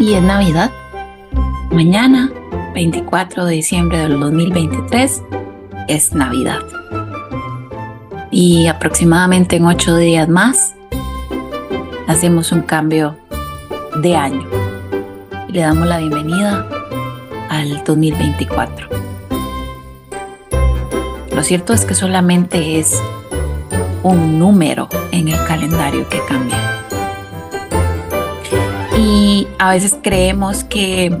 y es Navidad. Mañana, 24 de diciembre del 2023, es Navidad. Y aproximadamente en ocho días más, hacemos un cambio de año y le damos la bienvenida al 2024. Lo cierto es que solamente es un número en el calendario que cambia. Y a veces creemos que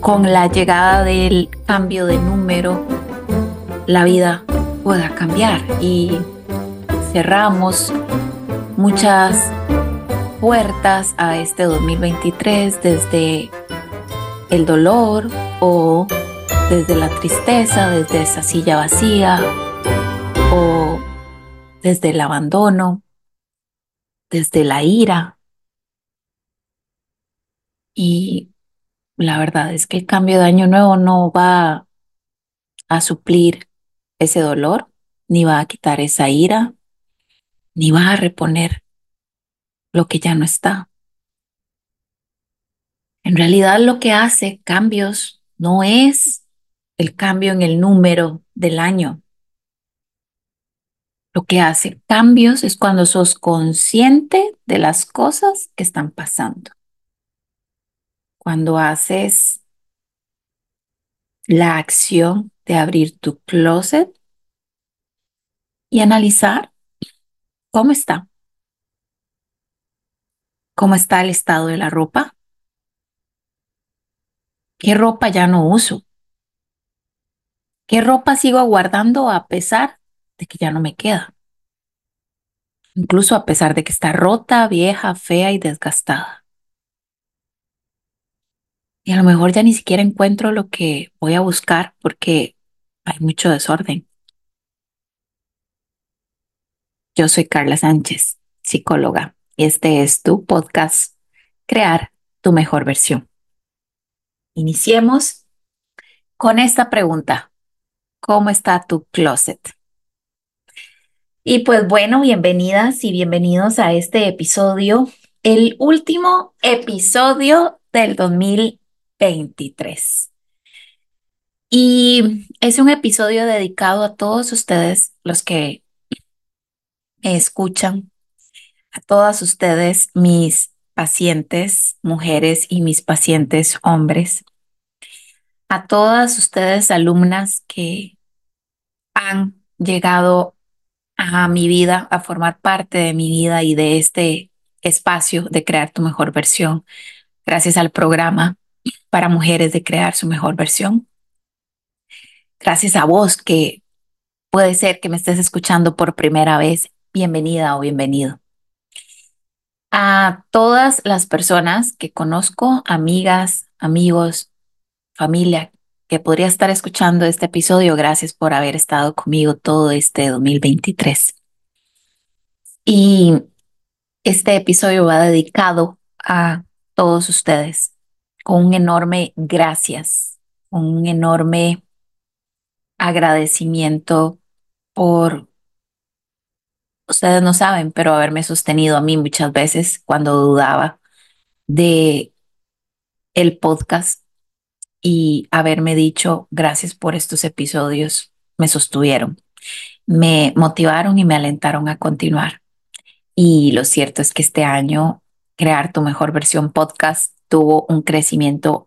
con la llegada del cambio de número, la vida pueda cambiar y cerramos muchas puertas a este 2023 desde el dolor o desde la tristeza, desde esa silla vacía o desde el abandono, desde la ira. Y la verdad es que el cambio de año nuevo no va a suplir ese dolor, ni va a quitar esa ira, ni va a reponer lo que ya no está. En realidad lo que hace cambios no es el cambio en el número del año. Lo que hace cambios es cuando sos consciente de las cosas que están pasando cuando haces la acción de abrir tu closet y analizar cómo está. ¿Cómo está el estado de la ropa? ¿Qué ropa ya no uso? ¿Qué ropa sigo guardando a pesar de que ya no me queda? Incluso a pesar de que está rota, vieja, fea y desgastada. Y a lo mejor ya ni siquiera encuentro lo que voy a buscar porque hay mucho desorden. Yo soy Carla Sánchez, psicóloga, y este es tu podcast, Crear tu mejor versión. Iniciemos con esta pregunta. ¿Cómo está tu closet? Y pues bueno, bienvenidas y bienvenidos a este episodio, el último episodio del 2020 23. Y es un episodio dedicado a todos ustedes, los que me escuchan, a todas ustedes, mis pacientes mujeres y mis pacientes hombres, a todas ustedes alumnas que han llegado a mi vida, a formar parte de mi vida y de este espacio de crear tu mejor versión, gracias al programa para mujeres de crear su mejor versión. Gracias a vos que puede ser que me estés escuchando por primera vez. Bienvenida o bienvenido. A todas las personas que conozco, amigas, amigos, familia, que podría estar escuchando este episodio, gracias por haber estado conmigo todo este 2023. Y este episodio va dedicado a todos ustedes, con un enorme gracias, un enorme agradecimiento por, ustedes no saben, pero haberme sostenido a mí muchas veces cuando dudaba de el podcast y haberme dicho gracias por estos episodios, me sostuvieron, me motivaron y me alentaron a continuar. Y lo cierto es que este año crear tu mejor versión podcast tuvo un crecimiento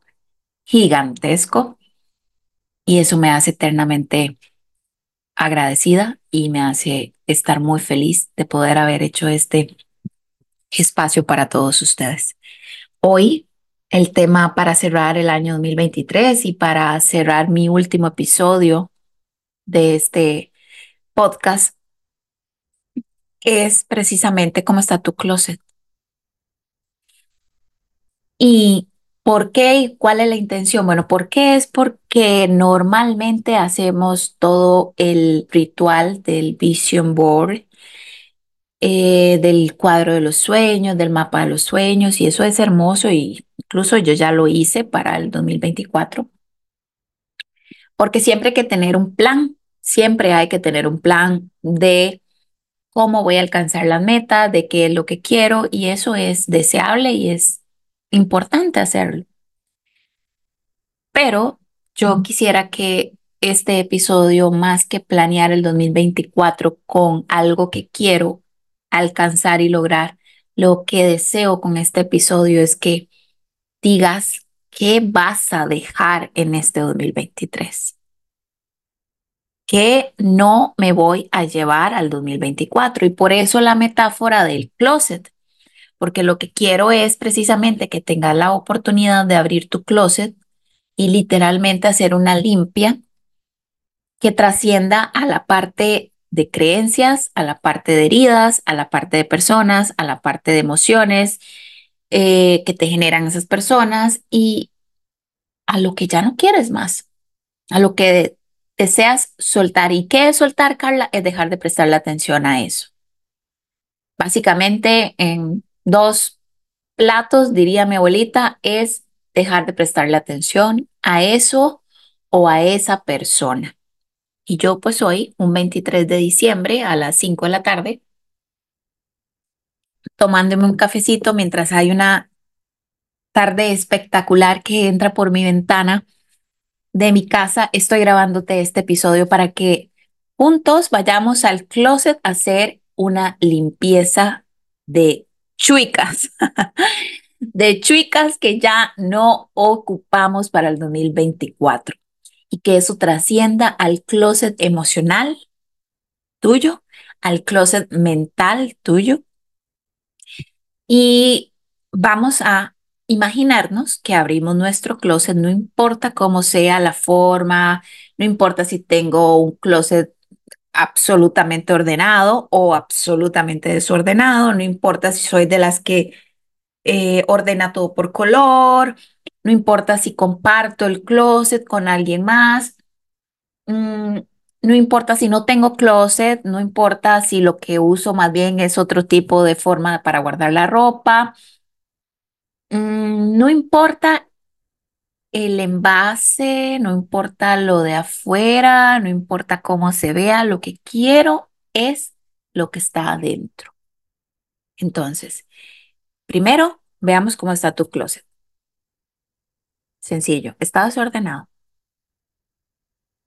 gigantesco y eso me hace eternamente agradecida y me hace estar muy feliz de poder haber hecho este espacio para todos ustedes. Hoy el tema para cerrar el año 2023 y para cerrar mi último episodio de este podcast es precisamente cómo está tu closet. ¿Y por qué y cuál es la intención? Bueno, ¿por qué? Es porque normalmente hacemos todo el ritual del vision board, eh, del cuadro de los sueños, del mapa de los sueños, y eso es hermoso y incluso yo ya lo hice para el 2024. Porque siempre hay que tener un plan, siempre hay que tener un plan de cómo voy a alcanzar la meta, de qué es lo que quiero, y eso es deseable y es importante hacerlo. Pero yo quisiera que este episodio, más que planear el 2024 con algo que quiero alcanzar y lograr, lo que deseo con este episodio es que digas qué vas a dejar en este 2023. Que no me voy a llevar al 2024 y por eso la metáfora del closet, porque lo que quiero es precisamente que tengas la oportunidad de abrir tu closet y literalmente hacer una limpia que trascienda a la parte de creencias, a la parte de heridas, a la parte de personas, a la parte de emociones eh, que te generan esas personas y a lo que ya no quieres más, a lo que deseas soltar. ¿Y qué es soltar, Carla? Es dejar de prestarle atención a eso. Básicamente, en dos platos, diría mi abuelita, es dejar de prestarle atención a eso o a esa persona. Y yo pues hoy, un 23 de diciembre a las 5 de la tarde, tomándome un cafecito mientras hay una tarde espectacular que entra por mi ventana de mi casa, estoy grabándote este episodio para que juntos vayamos al closet a hacer una limpieza de chuicas. de chuicas que ya no ocupamos para el 2024 y que eso trascienda al closet emocional tuyo, al closet mental tuyo. Y vamos a imaginarnos que abrimos nuestro closet, no importa cómo sea la forma, no importa si tengo un closet absolutamente ordenado o absolutamente desordenado, no importa si soy de las que eh, ordena todo por color, no importa si comparto el closet con alguien más, mm, no importa si no tengo closet, no importa si lo que uso más bien es otro tipo de forma para guardar la ropa, mm, no importa el envase, no importa lo de afuera, no importa cómo se vea, lo que quiero es lo que está adentro. Entonces, Primero, veamos cómo está tu closet. Sencillo, está desordenado.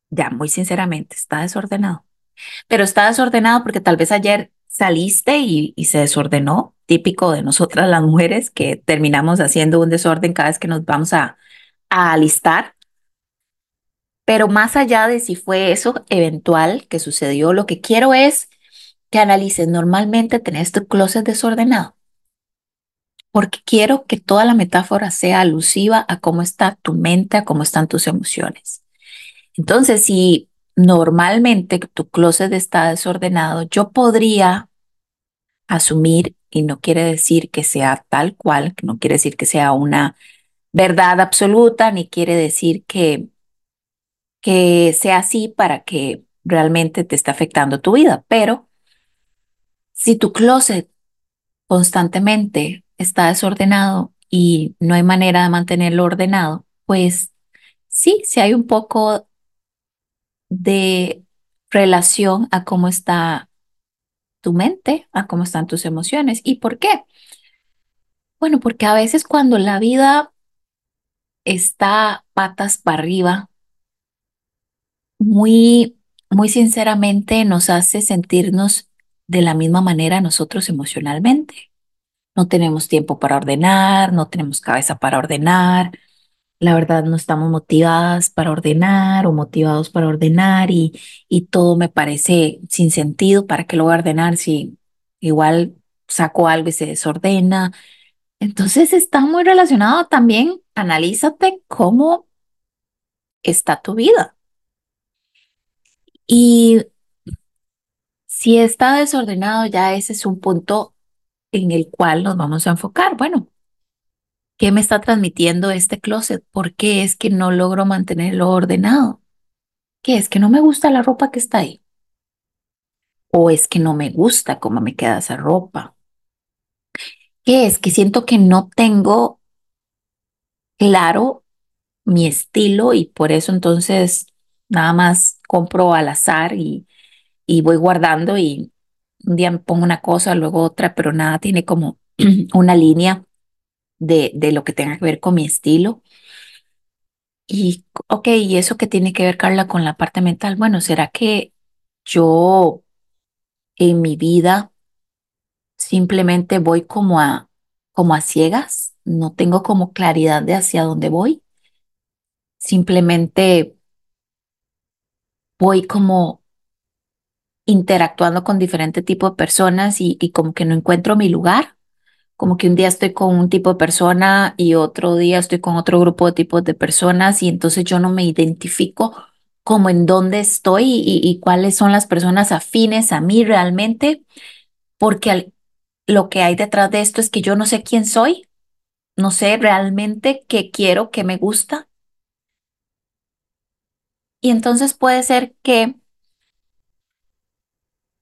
Ya, muy sinceramente, está desordenado. Pero está desordenado porque tal vez ayer saliste y, se desordenó, típico de nosotras las mujeres que terminamos haciendo un desorden cada vez que nos vamos a, a alistar. Pero más allá de si fue eso eventual que sucedió, lo que quiero es que analices, normalmente tenés tu closet desordenado porque quiero que toda la metáfora sea alusiva a cómo está tu mente, a cómo están tus emociones. Entonces, si normalmente tu closet está desordenado, yo podría asumir, y no quiere decir que sea tal cual, no quiere decir que sea una verdad absoluta, ni quiere decir que, que sea así para que realmente te esté afectando tu vida, pero si tu closet constantemente está desordenado y no hay manera de mantenerlo ordenado, pues sí, sí hay un poco de relación a cómo está tu mente, a cómo están tus emociones. ¿Y por qué? Bueno, porque a veces cuando la vida está patas para arriba, muy, muy sinceramente nos hace sentirnos de la misma manera nosotros emocionalmente no tenemos tiempo para ordenar, no tenemos cabeza para ordenar, la verdad no estamos motivadas para ordenar o motivados para ordenar y, y todo me parece sin sentido, ¿para qué lo voy a ordenar si igual saco algo y se desordena? Entonces está muy relacionado también, analízate cómo está tu vida. Y si está desordenado, ya ese es un punto en el cual nos vamos a enfocar. Bueno, ¿qué me está transmitiendo este closet? ¿Por qué es que no logro mantenerlo ordenado? ¿Qué es que no me gusta la ropa que está ahí? ¿O es que no me gusta cómo me queda esa ropa? ¿Qué es que siento que no tengo claro mi estilo y por eso entonces nada más compro al azar y, y voy guardando y un día me pongo una cosa, luego otra, pero nada tiene como una línea de, de lo que tenga que ver con mi estilo. Y, ok, ¿y eso qué tiene que ver, Carla, con la parte mental? Bueno, ¿será que yo en mi vida simplemente voy como a, como a ciegas? No tengo como claridad de hacia dónde voy. Simplemente voy como interactuando con diferentes tipos de personas y, como que no encuentro mi lugar. Como que un día estoy con un tipo de persona y otro día estoy con otro grupo de tipos de personas y entonces yo no me identifico como en dónde estoy y, y cuáles son las personas afines a mí realmente, porque al- lo que hay detrás de esto es que yo no sé quién soy, no sé realmente qué quiero, qué me gusta. Y entonces puede ser que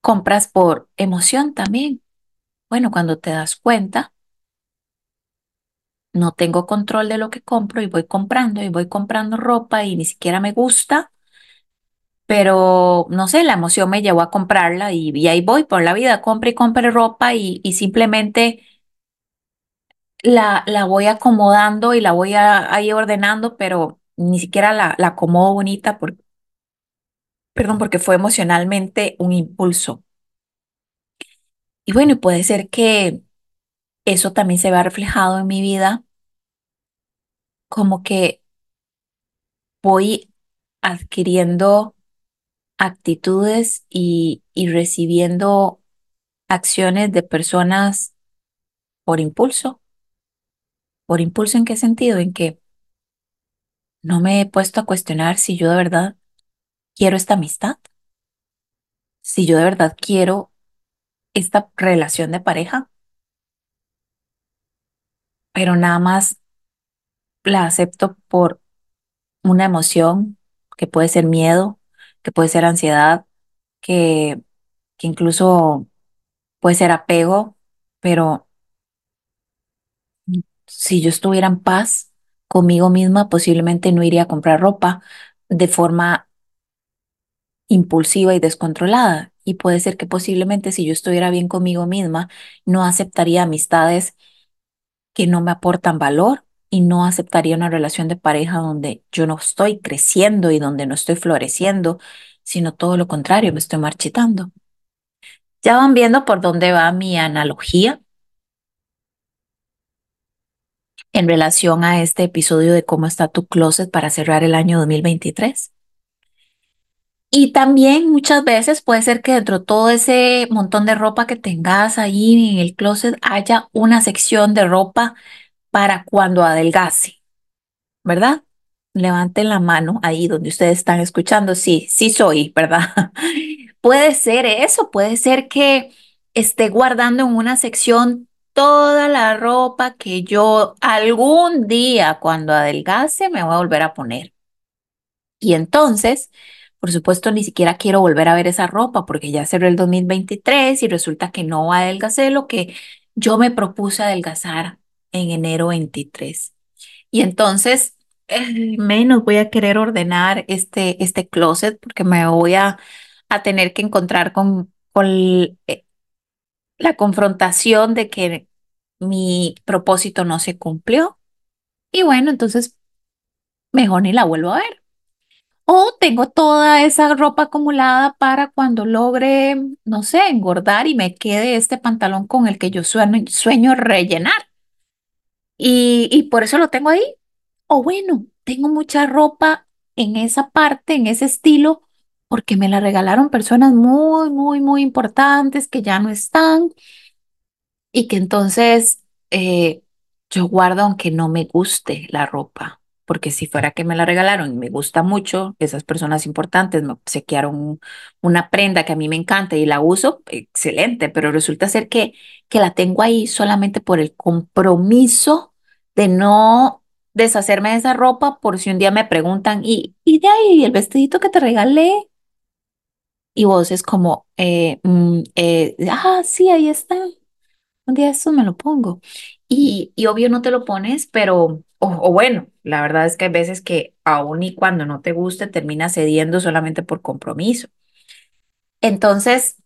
compras por emoción también. Bueno, cuando te das cuenta, no tengo control de lo que compro y voy comprando y voy comprando ropa y ni siquiera me gusta, pero no sé, la emoción me llevó a comprarla y, y ahí voy por la vida, compre y compre ropa y, y simplemente la, la voy acomodando y la voy ahí ordenando, pero ni siquiera la, la acomodo bonita, por, perdón, porque fue emocionalmente un impulso. Y bueno, puede ser que eso también se vea reflejado en mi vida, como que voy adquiriendo actitudes y, y recibiendo acciones de personas por impulso. ¿Por impulso en qué sentido? En que no me he puesto a cuestionar si yo de verdad quiero esta amistad, si yo de verdad quiero esta relación de pareja, pero nada más la acepto por una emoción que puede ser miedo, que puede ser ansiedad, que, que incluso puede ser apego, pero Si yo estuviera en paz conmigo misma, posiblemente no iría a comprar ropa de forma impulsiva y descontrolada. Y puede ser que posiblemente si yo estuviera bien conmigo misma, no aceptaría amistades que no me aportan valor y no aceptaría una relación de pareja donde yo no estoy creciendo y donde no estoy floreciendo, sino todo lo contrario, me estoy marchitando. Ya van viendo por dónde va mi analogía en relación a este episodio de cómo está tu closet para cerrar el año 2023. Y también muchas veces puede ser que dentro de todo ese montón de ropa que tengas ahí en el closet haya una sección de ropa para cuando adelgace, ¿verdad? Levanten la mano ahí donde ustedes están escuchando. Sí, sí soy, ¿verdad? Puede ser eso, puede ser que esté guardando en una sección toda la ropa que yo algún día cuando adelgace me voy a volver a poner. Y entonces, por supuesto, ni siquiera quiero volver a ver esa ropa porque ya cerró el 2023 y resulta que no adelgacé lo que yo me propuse adelgazar en enero 23. Y entonces, eh, menos voy a querer ordenar este, este closet porque me voy a, a tener que encontrar con, con eh, la confrontación de que mi propósito no se cumplió. Y bueno, entonces mejor ni la vuelvo a ver. O tengo toda esa ropa acumulada para cuando logre, no sé, engordar y me quede este pantalón con el que yo sueño, sueño rellenar. Y, y por eso lo tengo ahí. O bueno, tengo mucha ropa en esa parte, en ese estilo, porque me la regalaron personas muy, muy, muy importantes que ya no están y que entonces eh, yo guardo aunque no me guste la ropa, porque si fuera que me la regalaron y me gusta mucho, esas personas importantes me obsequiaron un- una prenda que a mí me encanta y la uso, excelente, pero resulta ser que, que la tengo ahí solamente por el compromiso de no deshacerme de esa ropa por si un día me preguntan, ¿y, y de ahí el vestidito que te regalé? Y vos es como, eh, mm, eh, ah, sí, ahí está. Un día eso me lo pongo. Y, y obvio no te lo pones, pero, o, o bueno, la verdad es que hay veces que aun y cuando no te guste, terminas cediendo solamente por compromiso. Entonces,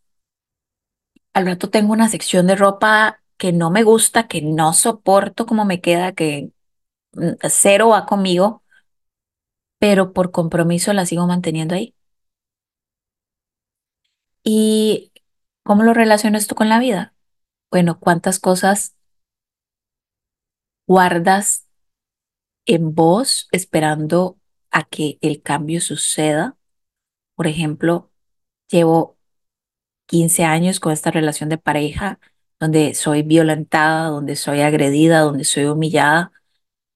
al rato tengo una sección de ropa que no me gusta, que no soporto como me queda, que mm, cero va conmigo, pero por compromiso la sigo manteniendo ahí. ¿Y cómo lo relaciono esto con la vida? Bueno, ¿cuántas cosas guardas en vos esperando a que el cambio suceda? Por ejemplo, llevo 15 años con esta relación de pareja donde soy violentada, donde soy agredida, donde soy humillada,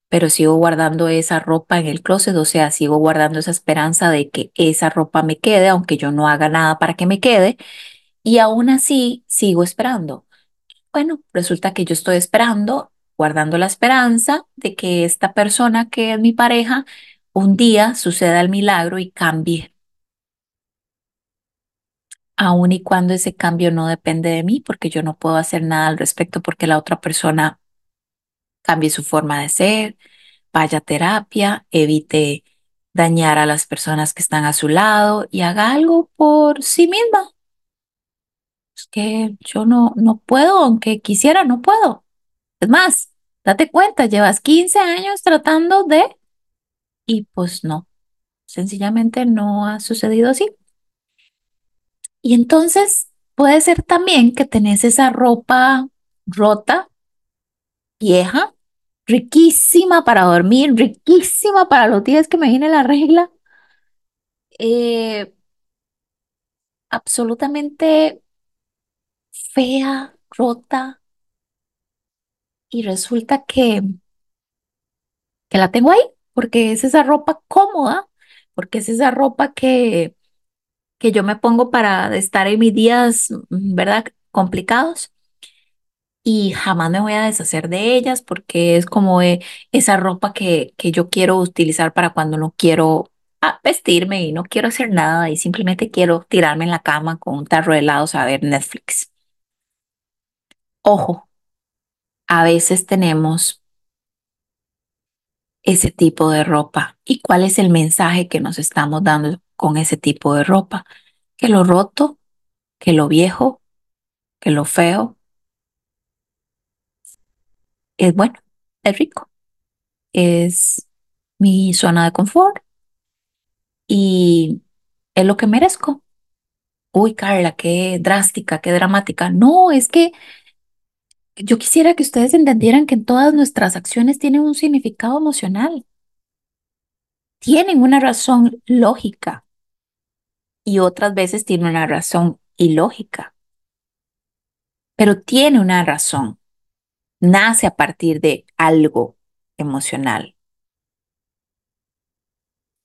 pero sigo guardando esa ropa en el closet, o sea, sigo guardando esa esperanza de que esa ropa me quede, aunque yo no haga nada para que me quede, y aún así sigo esperando. Bueno, resulta que yo estoy esperando, guardando la esperanza de que esta persona que es mi pareja, un día suceda el milagro y cambie aun y cuando ese cambio no depende de mí, porque yo no puedo hacer nada al respecto porque la otra persona cambie su forma de ser, vaya a terapia, evite dañar a las personas que están a su lado y haga algo por sí misma. Es que yo no, no puedo, aunque quisiera, no puedo. Es más, date cuenta, llevas 15 años tratando de... Y pues no, sencillamente no ha sucedido así. Y entonces puede ser también que tenés esa ropa rota, vieja, riquísima para dormir, riquísima para los días que me viene la regla, eh, absolutamente fea, rota, y resulta que, que la tengo ahí, porque es esa ropa cómoda, porque es esa ropa que, que yo me pongo para estar en mis días, ¿verdad? Complicados. Y jamás me voy a deshacer de ellas porque es como eh, esa ropa que, que yo quiero utilizar para cuando no quiero ah, vestirme y no quiero hacer nada y simplemente quiero tirarme en la cama con un tarro de helados a ver Netflix. Ojo, a veces tenemos ese tipo de ropa. ¿Y cuál es el mensaje que nos estamos dando con ese tipo de ropa? Que lo roto, que lo viejo, que lo feo es bueno, es rico, es mi zona de confort y es lo que merezco. Uy, Carla, qué drástica, qué dramática. No, es que yo quisiera que ustedes entendieran que todas nuestras acciones tienen un significado emocional. Tienen una razón lógica y otras veces tienen una razón ilógica. Pero tiene una razón. Nace a partir de algo emocional.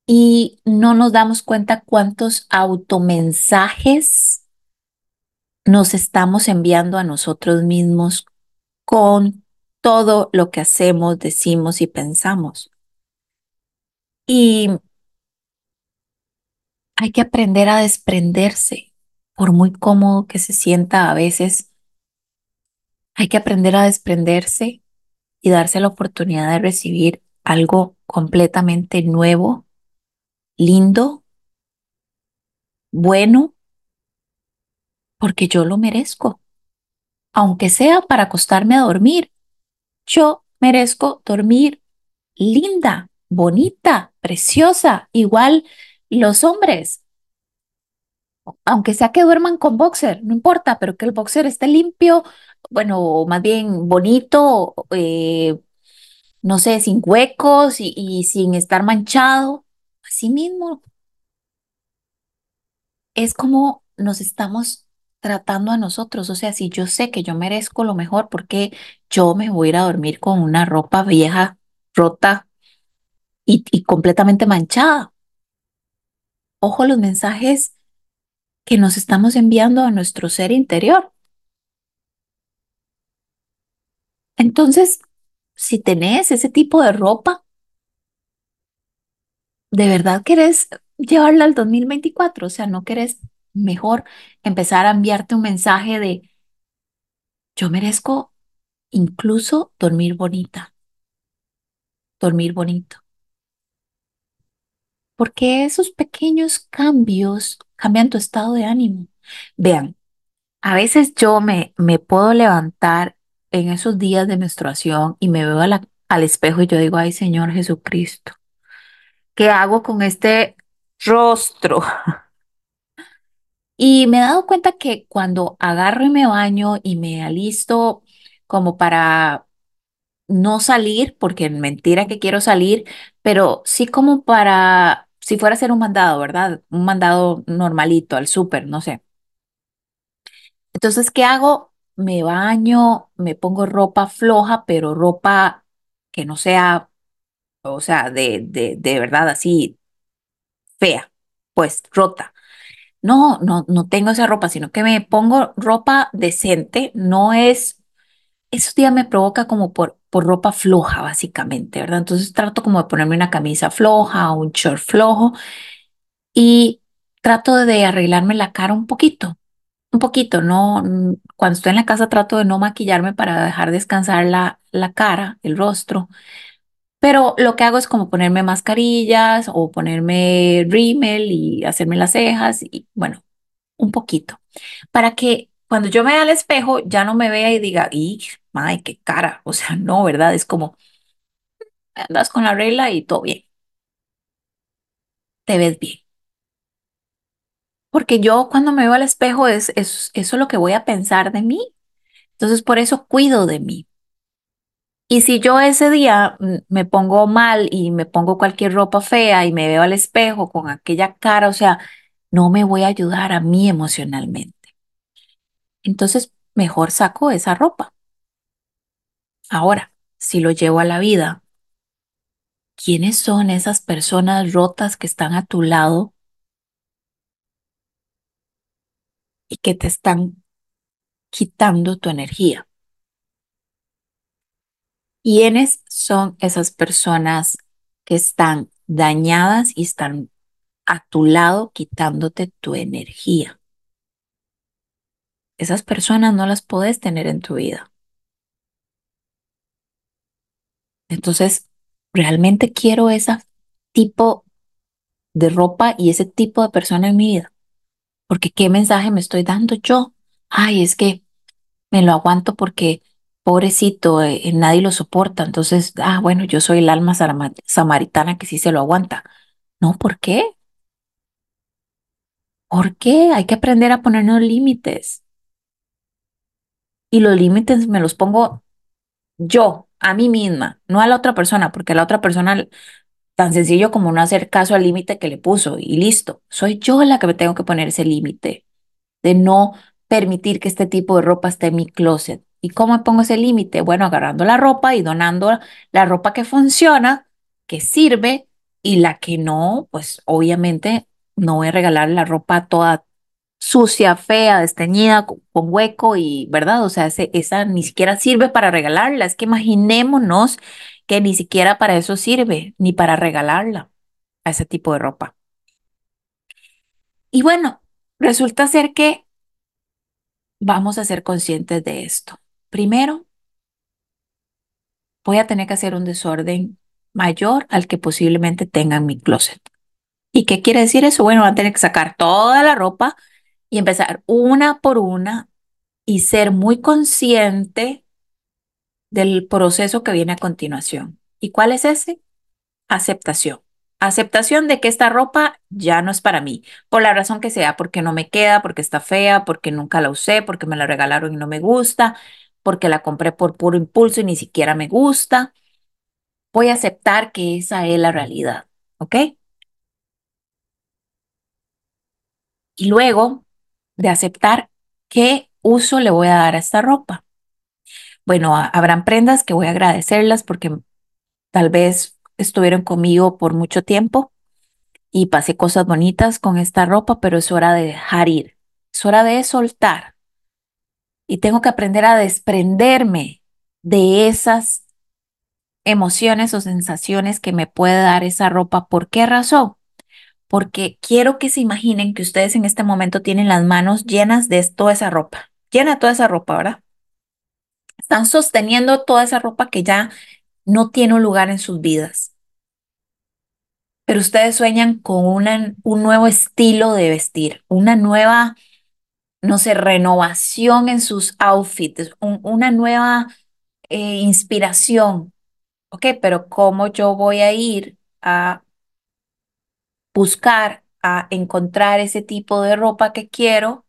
Y no nos damos cuenta cuántos automensajes nos estamos enviando a nosotros mismos con todo lo que hacemos, decimos y pensamos. Y hay que aprender a desprenderse, por muy cómodo que se sienta a veces. Hay que aprender a desprenderse y darse la oportunidad de recibir algo completamente nuevo, lindo, bueno, porque yo lo merezco. Aunque sea para acostarme a dormir, yo merezco dormir linda, bonita, preciosa, igual los hombres. Aunque sea que duerman con boxer, no importa, pero que el boxer esté limpio, bueno, más bien bonito, eh, no sé, sin huecos y, y sin estar manchado. Así mismo, es como nos estamos tratando a nosotros. O sea, si yo sé que yo merezco lo mejor, ¿por qué yo me voy a ir a dormir con una ropa vieja, rota y completamente manchada? Ojo los mensajes que nos estamos enviando a nuestro ser interior. Entonces, si tenés ese tipo de ropa, ¿de verdad querés llevarla al 2024? O sea, ¿no querés mejor empezar a enviarte un mensaje de yo merezco incluso dormir bonita, dormir bonito? Porque esos pequeños cambios cambian tu estado de ánimo. Vean, a veces yo me, me puedo levantar en esos días de menstruación y me veo al espejo y yo digo, ay Señor Jesucristo, ¿qué hago con este rostro? Y me he dado cuenta que cuando agarro y me baño y me alisto como para no salir, porque mentira que quiero salir, pero sí como para, si fuera a hacer un mandado, ¿verdad? Un mandado normalito al súper, no sé. Entonces, ¿qué hago? Me baño, me pongo ropa floja, pero ropa que no sea, o sea, de, de, de verdad así fea, pues rota. No, no, no tengo esa ropa, sino que me pongo ropa decente, no es, esos días me provoca como por, por ropa floja, básicamente, ¿verdad? Entonces trato como de ponerme una camisa floja, un short flojo y trato de arreglarme la cara un poquito, un poquito, no, cuando estoy en la casa trato de no maquillarme para dejar descansar la, la cara, el rostro, pero lo que hago es como ponerme mascarillas o ponerme rímel y hacerme las cejas y bueno, un poquito, para que cuando yo me vea al espejo ya no me vea y diga, ¡y, ay, qué cara! O sea, no, ¿verdad? Es como, andas con la regla y todo bien, te ves bien. Porque yo cuando me veo al espejo es, es eso es lo que voy a pensar de mí. Entonces, por eso cuido de mí. Y si yo ese día mm, me pongo mal y me pongo cualquier ropa fea y me veo al espejo con aquella cara, o sea, no me voy a ayudar a mí emocionalmente. Entonces, mejor saco esa ropa. Ahora, si lo llevo a la vida, ¿quiénes son esas personas rotas que están a tu lado y que te están quitando tu energía? ¿Quiénes son esas personas que están dañadas y están a tu lado quitándote tu energía? Esas personas no las puedes tener en tu vida. Entonces, realmente quiero ese tipo de ropa y ese tipo de persona en mi vida. Porque ¿qué mensaje me estoy dando yo? Ay, es que me lo aguanto porque pobrecito, eh, eh, nadie lo soporta. Entonces, ah, bueno, yo soy el alma samaritana que sí se lo aguanta. No, ¿por qué? ¿Por qué? Hay que aprender a ponernos límites. Y los límites me los pongo yo, a mí misma, no a la otra persona, porque a la otra persona tan sencillo como no hacer caso al límite que le puso y listo. Soy yo la que me tengo que poner ese límite de no permitir que este tipo de ropa esté en mi closet. ¿Y cómo pongo ese límite? Bueno, agarrando la ropa y donando la ropa que funciona, que sirve, y la que no, pues obviamente no voy a regalar la ropa toda sucia, fea, desteñida, con, con hueco y, ¿verdad? O sea, ese- esa ni siquiera sirve para regalarla. Es que imaginémonos que ni siquiera para eso sirve, ni para regalarla a ese tipo de ropa. Y bueno, resulta ser que vamos a ser conscientes de esto. Primero, voy a tener que hacer un desorden mayor al que posiblemente tenga en mi closet. ¿Y qué quiere decir eso? Bueno, voy a tener que sacar toda la ropa y empezar una por una y ser muy consciente del proceso que viene a continuación. ¿Y cuál es ese? Aceptación. Aceptación de que esta ropa ya no es para mí, por la razón que sea, porque no me queda, porque está fea, porque nunca la usé, porque me la regalaron y no me gusta, porque la compré por puro impulso y ni siquiera me gusta. Voy a aceptar que esa es la realidad, ¿ok? Y luego de aceptar qué uso le voy a dar a esta ropa. Bueno, ha- habrán prendas que voy a agradecerlas porque tal vez estuvieron conmigo por mucho tiempo y pasé cosas bonitas con esta ropa, pero es hora de dejar ir, es hora de soltar y tengo que aprender a desprenderme de esas emociones o sensaciones que me puede dar esa ropa. ¿Por qué razón? Porque quiero que se imaginen que ustedes en este momento tienen las manos llenas de toda esa ropa, llena toda esa ropa, ¿verdad? Están sosteniendo toda esa ropa que ya no tiene un lugar en sus vidas. Pero ustedes sueñan con un nuevo estilo de vestir, una nueva no sé, renovación en sus outfits, un- una nueva eh, inspiración. Ok, pero ¿cómo yo voy a ir a buscar, a encontrar ese tipo de ropa que quiero,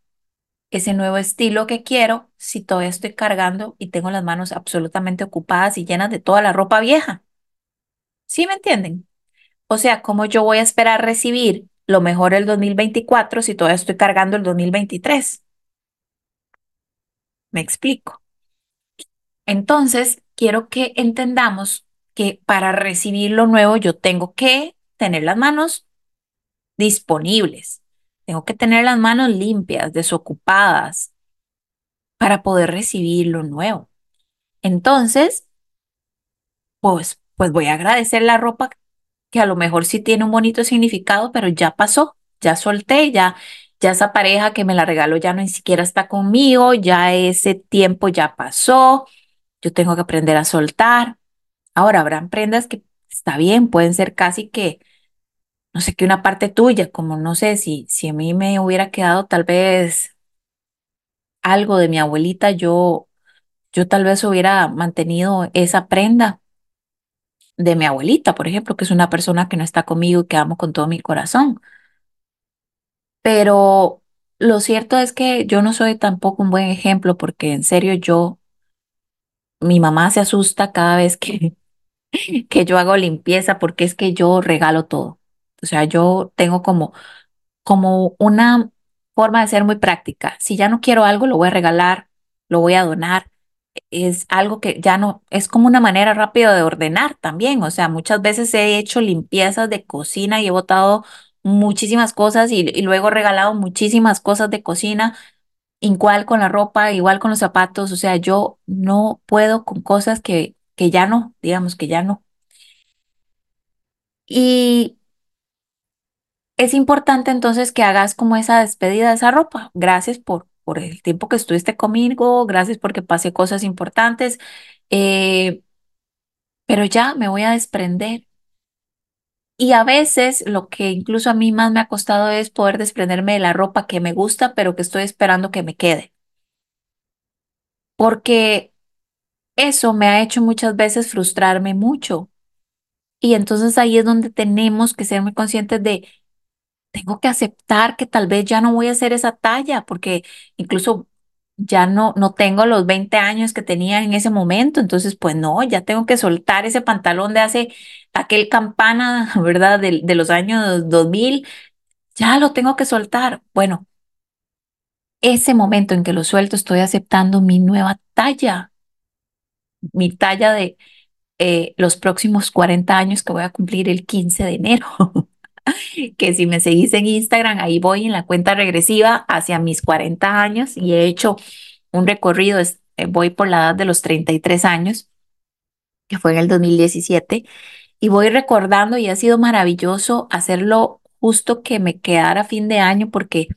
ese nuevo estilo que quiero, si todavía estoy cargando y tengo las manos absolutamente ocupadas y llenas de toda la ropa vieja? ¿Sí me entienden? O sea, ¿cómo yo voy a esperar recibir lo mejor el 2024 si todavía estoy cargando el 2023? Me explico. Entonces, quiero que entendamos que para recibir lo nuevo yo tengo que tener las manos disponibles, tengo que tener las manos limpias, desocupadas, para poder recibir lo nuevo. Entonces, pues, pues voy a agradecer la ropa que a lo mejor sí tiene un bonito significado, pero ya pasó, ya solté, ya, ya esa pareja que me la regaló ya no ni siquiera está conmigo, ya ese tiempo ya pasó, yo tengo que aprender a soltar. Ahora, habrán prendas que está bien, pueden ser casi que, no sé, que una parte tuya, como no sé, si, si a mí me hubiera quedado tal vez algo de mi abuelita, yo, yo tal vez hubiera mantenido esa prenda de mi abuelita, por ejemplo, que es una persona que no está conmigo y que amo con todo mi corazón. Pero lo cierto es que yo no soy tampoco un buen ejemplo porque en serio yo, mi mamá se asusta cada vez que, que yo hago limpieza porque es que yo regalo todo. O sea, yo tengo como, como una forma de ser muy práctica. Si ya no quiero algo, lo voy a regalar, lo voy a donar es algo que ya no, es como una manera rápida de ordenar también. O sea, muchas veces he hecho limpiezas de cocina y he botado muchísimas cosas y, y luego he regalado muchísimas cosas de cocina, igual con la ropa, igual con los zapatos. O sea, yo no puedo con cosas que, que ya no, digamos que ya no. Y es importante entonces que hagas como esa despedida de esa ropa. Gracias por, por el tiempo que estuviste conmigo, gracias porque pasé cosas importantes, eh, pero ya me voy a desprender. Y a veces lo que incluso a mí más me ha costado es poder desprenderme de la ropa que me gusta, pero que estoy esperando que me quede. Porque eso me ha hecho muchas veces frustrarme mucho. Y entonces ahí es donde tenemos que ser muy conscientes de tengo que aceptar que tal vez ya no voy a hacer esa talla, porque incluso ya no, no tengo los 20 años que tenía en ese momento, entonces pues no, ya tengo que soltar ese pantalón de hace aquel campana, ¿verdad? De, de los años 2000, ya lo tengo que soltar. Bueno, ese momento en que lo suelto estoy aceptando mi nueva talla, mi talla de eh, los próximos 40 años que voy a cumplir el 15 de enero. que si me seguís en Instagram, ahí voy en la cuenta regresiva hacia mis 40 años y he hecho un recorrido, eh, voy por la edad de los 33 años, que fue en el 2017, y voy recordando y ha sido maravilloso hacerlo justo que me quedara fin de año porque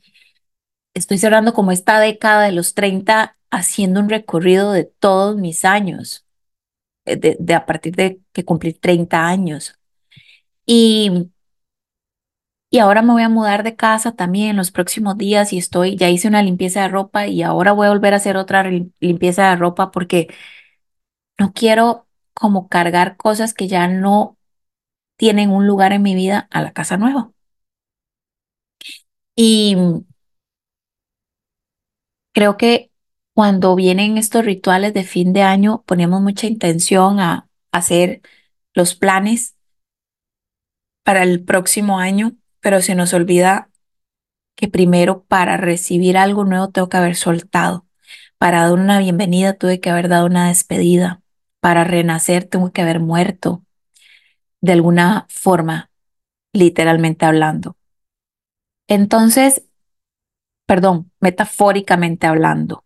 estoy cerrando como esta década de los 30 haciendo un recorrido de todos mis años, eh, de, de a partir de que cumplí 30 años. Y y ahora me voy a mudar de casa también en los próximos días y estoy, ya hice una limpieza de ropa y ahora voy a volver a hacer otra limpieza de ropa porque no quiero como cargar cosas que ya no tienen un lugar en mi vida a la casa nueva. Y creo que cuando vienen estos rituales de fin de año, ponemos mucha intención a hacer los planes para el próximo año pero se nos olvida que primero para recibir algo nuevo tengo que haber soltado. Para dar una bienvenida tuve que haber dado una despedida. Para renacer tengo que haber muerto de alguna forma, literalmente hablando. Entonces, perdón, metafóricamente hablando,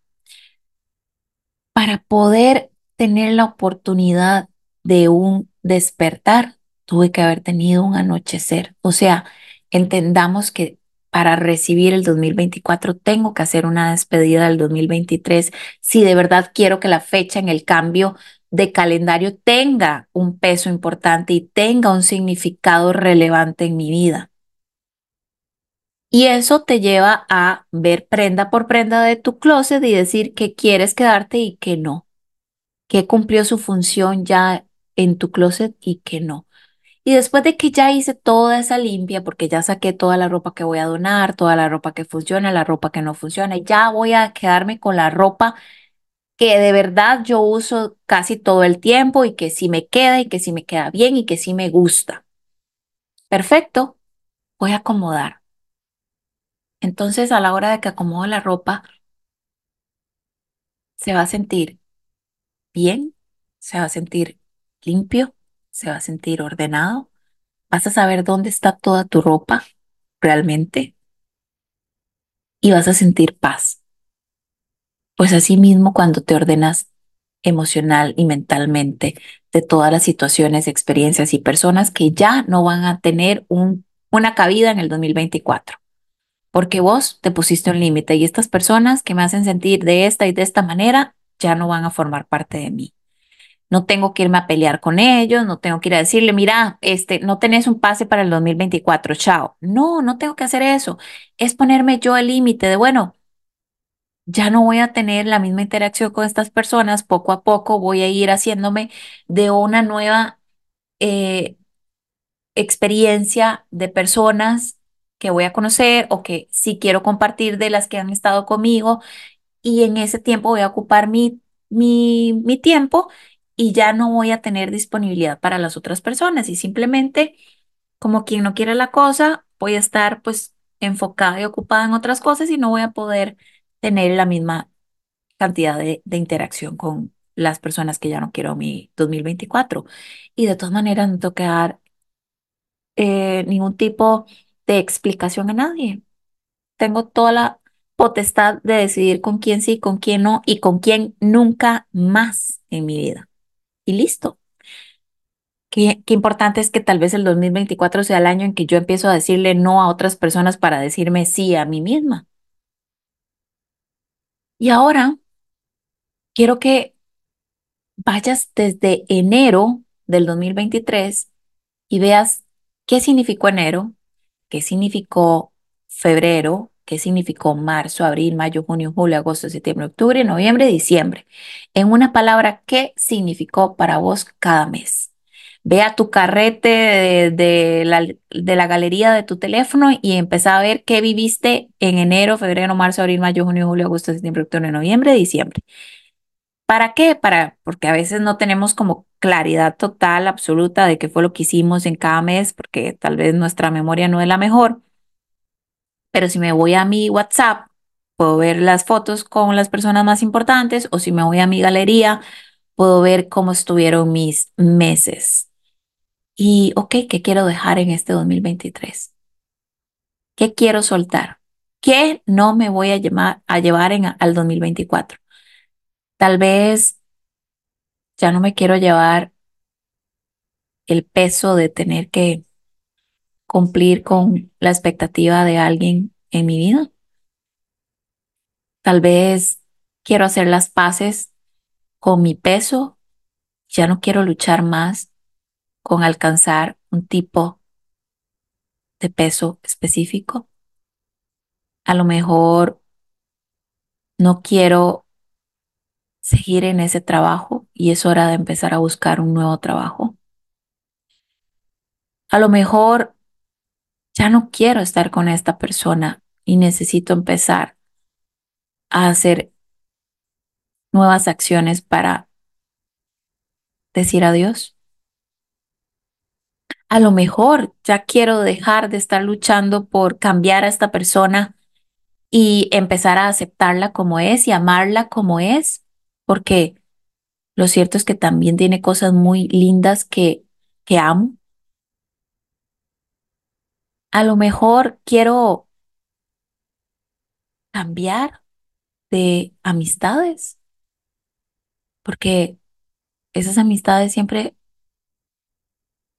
para poder tener la oportunidad de un despertar, tuve que haber tenido un anochecer. O sea, entendamos que para recibir el 2024 tengo que hacer una despedida del 2023 si de verdad quiero que la fecha en el cambio de calendario tenga un peso importante y tenga un significado relevante en mi vida. Y eso te lleva a ver prenda por prenda de tu closet y decir que quieres quedarte y que no. qué cumplió su función ya en tu closet y qué no. Y después de que ya hice toda esa limpia, porque ya saqué toda la ropa que voy a donar, toda la ropa que funciona, la ropa que no funciona, ya voy a quedarme con la ropa que de verdad yo uso casi todo el tiempo y que sí me queda y que sí me queda bien y que sí me gusta. Perfecto, voy a acomodar. Entonces a la hora de que acomodo la ropa, se va a sentir bien, se va a sentir limpio, se va a sentir ordenado, vas a saber dónde está toda tu ropa realmente y vas a sentir paz. Pues así mismo cuando te ordenas emocional y mentalmente de todas las situaciones, experiencias y personas que ya no van a tener un, una cabida en el 2024. Porque vos te pusiste un límite y estas personas que me hacen sentir de esta y de esta manera ya no van a formar parte de mí. No tengo que irme a pelear con ellos, no tengo que ir a decirle, mira, este, no tenés un pase para el 2024, chao. No, no tengo que hacer eso. Es ponerme yo el límite de, bueno, ya no voy a tener la misma interacción con estas personas, poco a poco voy a ir haciéndome de una nueva eh, experiencia de personas que voy a conocer o que sí quiero compartir de las que han estado conmigo y en ese tiempo voy a ocupar mi, mi, mi tiempo y ya no voy a tener disponibilidad para las otras personas y simplemente como quien no quiere la cosa, voy a estar pues enfocada y ocupada en otras cosas y no voy a poder tener la misma cantidad de, interacción con las personas que ya no quiero mi 2024. Y de todas maneras no tengo que dar eh, ningún tipo de explicación a nadie. Tengo toda la potestad de decidir con quién sí, con quién no y con quién nunca más en mi vida. Y listo. Qué, qué, importante es que tal vez el 2024 sea el año en que yo empiezo a decirle no a otras personas para decirme sí a mí misma. Y ahora quiero que vayas desde enero del 2023 y veas qué significó enero, qué significó febrero, qué significó marzo, abril, mayo, junio, julio, agosto, septiembre, octubre, noviembre, diciembre. En una palabra, ¿qué significó para vos cada mes? Ve a tu carrete de, la, de la galería de tu teléfono y empieza a ver qué viviste en enero, febrero, marzo, abril, mayo, junio, julio, agosto, septiembre, octubre, noviembre, diciembre. ¿Para qué? Para, porque a veces no tenemos como claridad total, absoluta de qué fue lo que hicimos en cada mes, porque tal vez nuestra memoria no es la mejor. Pero si me voy a mi WhatsApp, puedo ver las fotos con las personas más importantes, o si me voy a mi galería, puedo ver cómo estuvieron mis meses. Y, ok, ¿qué quiero dejar en este 2023? ¿Qué quiero soltar? ¿Qué no me voy a, llamar, a llevar en, al 2024? Tal vez ya no me quiero llevar el peso de tener que cumplir con la expectativa de alguien en mi vida. Tal vez quiero hacer las paces con mi peso. Ya no quiero luchar más con alcanzar un tipo de peso específico. A lo mejor no quiero seguir en ese trabajo y es hora de empezar a buscar un nuevo trabajo. A lo mejor ya no quiero estar con esta persona y necesito empezar a hacer nuevas acciones para decir adiós. A lo mejor ya quiero dejar de estar luchando por cambiar a esta persona y empezar a aceptarla como es y amarla como es, porque lo cierto es que también tiene cosas muy lindas que, que amo. A lo mejor quiero cambiar de amistades, porque esas amistades siempre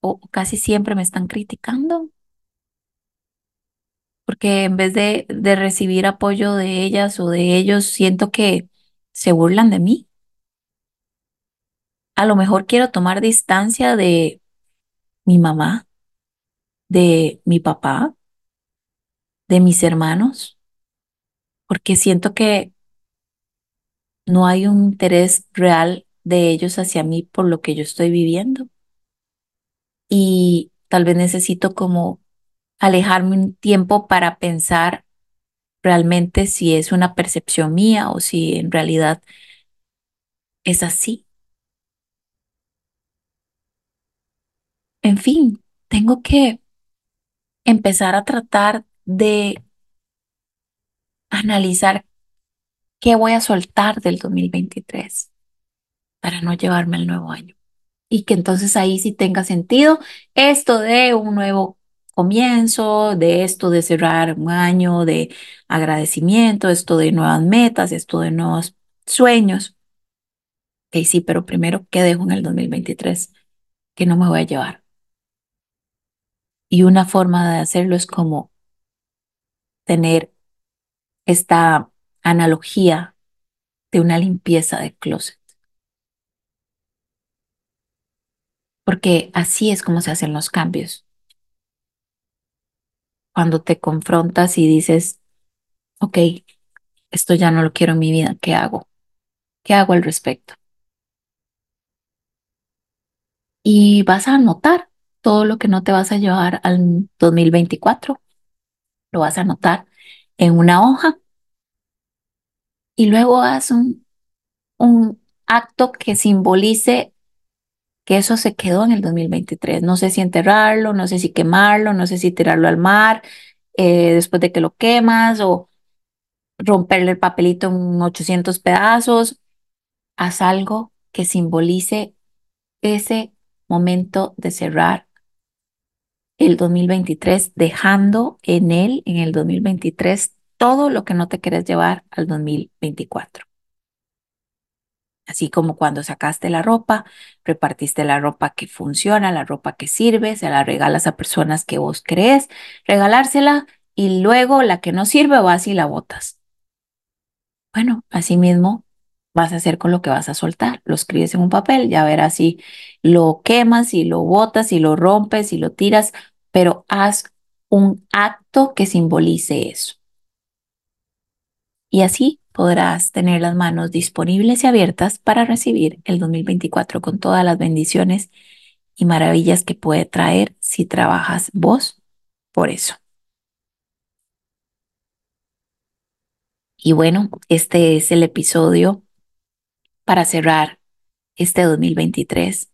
o casi siempre me están criticando, porque en vez de, de recibir apoyo de ellas o de ellos, siento que se burlan de mí. A lo mejor quiero tomar distancia de mi mamá, de mi papá, de mis hermanos, porque siento que no hay un interés real de ellos hacia mí por lo que yo estoy viviendo. Y tal vez necesito como alejarme un tiempo para pensar realmente si es una percepción mía o si en realidad es así. En fin, tengo que empezar a tratar de analizar qué voy a soltar del 2023 para no llevarme el nuevo año. Y que entonces ahí sí tenga sentido esto de un nuevo comienzo, de esto de cerrar un año de agradecimiento, esto de nuevas metas, esto de nuevos sueños. Ok, sí, pero primero, ¿qué dejo en el 2023? Que no me voy a llevar. Y una forma de hacerlo es como tener esta analogía de una limpieza de closet. Porque así es como se hacen los cambios. Cuando te confrontas y dices, ok, esto ya no lo quiero en mi vida, ¿qué hago? ¿Qué hago al respecto? Y vas a anotar todo lo que no te vas a llevar al 2024. Lo vas a anotar en una hoja y luego haz un, un acto que simbolice que eso se quedó en el 2023. No sé si enterrarlo, no sé si quemarlo, no sé si tirarlo al mar eh, después de que lo quemas o romperle el papelito en 800 pedazos. Haz algo que simbolice ese momento de cerrar el 2023, dejando en él, en el 2023, todo lo que no te quieres llevar al 2024. Así como cuando sacaste la ropa, repartiste la ropa que funciona, la ropa que sirve, se la regalas a personas que vos crees regalársela y luego la que no sirve vas y la botas. Bueno, así mismo vas a hacer con lo que vas a soltar. Lo escribes en un papel, ya verás si lo quemas, si lo botas, si lo rompes, si lo tiras, pero haz un acto que simbolice eso. Y así podrás tener las manos disponibles y abiertas para recibir el 2024 con todas las bendiciones y maravillas que puede traer si trabajas vos por eso. Y bueno, este es el episodio para cerrar este 2023.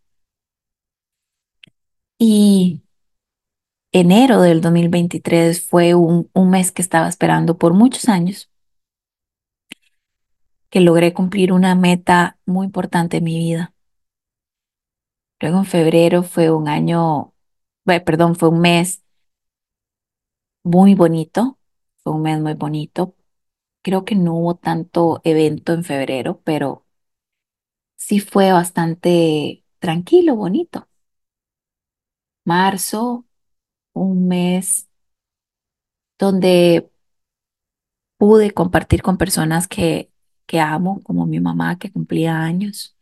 Y enero del 2023 fue un, un mes que estaba esperando por muchos años que logré cumplir una meta muy importante en mi vida. Luego en febrero fue un año, perdón, fue un mes muy bonito, fue un mes muy bonito. Creo que no hubo tanto evento en febrero, pero sí fue bastante tranquilo, bonito. Marzo, un mes donde pude compartir con personas que que amo, como mi mamá que cumplía años.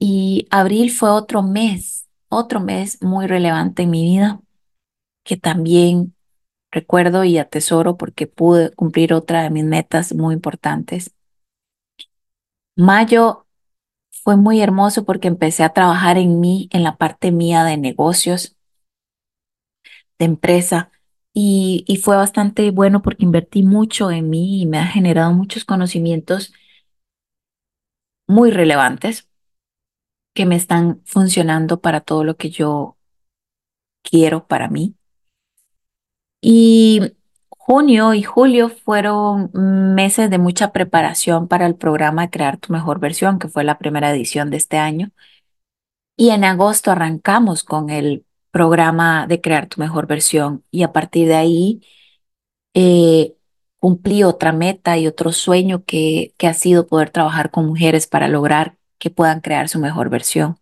Y abril fue otro mes, otro mes muy relevante en mi vida, que también recuerdo y atesoro porque pude cumplir otra de mis metas muy importantes. Mayo fue muy hermoso porque empecé a trabajar en mí, en la parte mía de negocios, de empresa, y, fue bastante bueno porque invertí mucho en mí y me ha generado muchos conocimientos muy relevantes que me están funcionando para todo lo que yo quiero para mí. Y junio y julio fueron meses de mucha preparación para el programa Crear tu mejor versión, que fue la primera edición de este año. Y en agosto arrancamos con el programa de crear tu mejor versión y a partir de ahí eh, cumplí otra meta y otro sueño que, que ha sido poder trabajar con mujeres para lograr que puedan crear su mejor versión.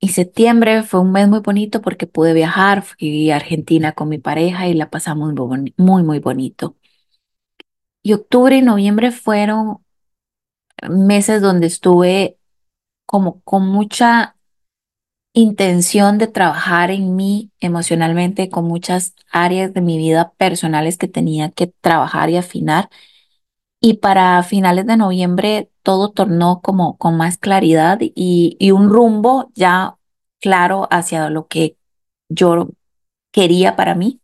Y septiembre fue un mes muy bonito porque pude viajar, fui a Argentina con mi pareja y la pasamos muy, muy, bonito. Y octubre y noviembre fueron meses donde estuve como con mucha intención de trabajar en mí emocionalmente con muchas áreas de mi vida personales que tenía que trabajar y afinar. Y para finales de noviembre todo tornó como con más claridad y, y un rumbo ya claro hacia lo que yo quería para mí.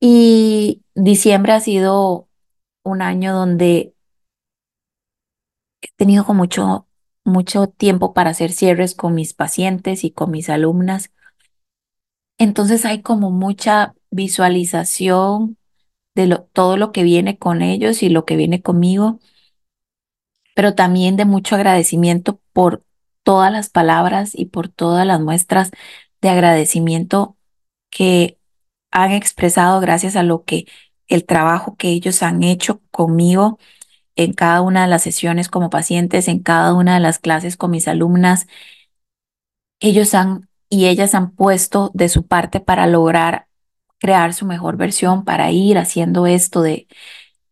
Y diciembre ha sido un año donde he tenido con mucho, mucho tiempo para hacer cierres con mis pacientes y con mis alumnas. Entonces hay como mucha visualización de lo, todo lo que viene con ellos y lo que viene conmigo, pero también de mucho agradecimiento por todas las palabras y por todas las muestras de agradecimiento que han expresado gracias a lo que el trabajo que ellos han hecho conmigo en cada una de las sesiones como pacientes, en cada una de las clases con mis alumnas. Ellos han y ellas han puesto de su parte para lograr crear su mejor versión, para ir haciendo esto de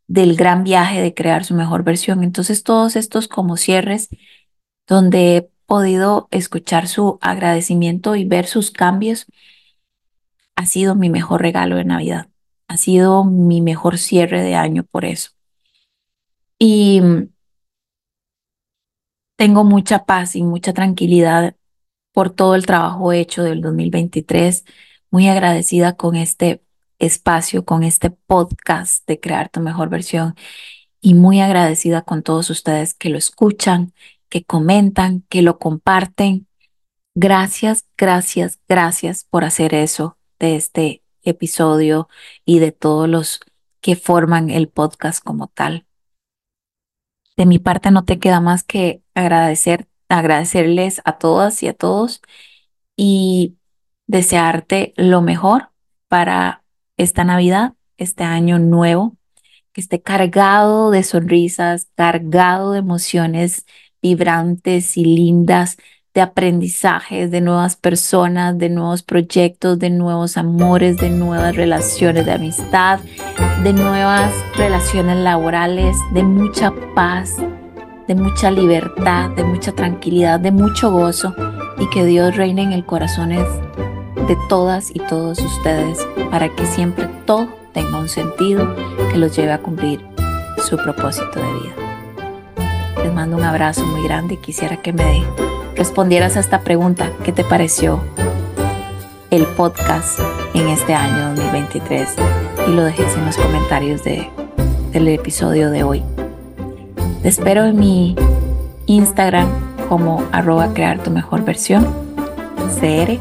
del gran viaje de crear su mejor versión. Entonces, todos estos como cierres donde he podido escuchar su agradecimiento y ver sus cambios, ha sido mi mejor regalo de Navidad. Ha sido mi mejor cierre de año por eso. Y tengo mucha paz y mucha tranquilidad por todo el trabajo hecho del 2023. Muy agradecida con este espacio, con este podcast de crear tu mejor versión y muy agradecida con todos ustedes que lo escuchan, que comentan, que lo comparten. Gracias, gracias, gracias por hacer eso de este episodio y de todos los que forman el podcast como tal. De mi parte no te queda más que agradecer, agradecerles a todas y a todos y desearte lo mejor para esta Navidad, este año nuevo, que esté cargado de sonrisas, cargado de emociones vibrantes y lindas, de aprendizajes, de nuevas personas, de nuevos proyectos, de nuevos amores, de nuevas relaciones de amistad, de nuevas relaciones laborales, de mucha paz, de mucha libertad, de mucha tranquilidad, de mucho gozo y que Dios reine en el corazones de todas y todos ustedes para que siempre todo tenga un sentido que los lleve a cumplir su propósito de vida. Les mando un abrazo muy grande y quisiera que me respondieras a esta pregunta. ¿Qué te pareció el podcast en este año 2023? Y lo dejes en los comentarios de, del episodio de hoy. Te espero en mi Instagram como arroba crear tu mejor versión, CR,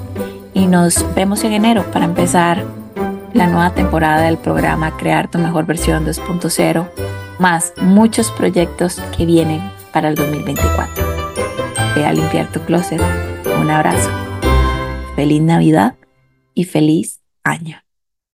y nos vemos en enero para empezar la nueva temporada del programa Crear tu mejor versión 2.0, más muchos proyectos que vienen para el 2024. Ve a limpiar tu closet. Un abrazo. Feliz Navidad y feliz año.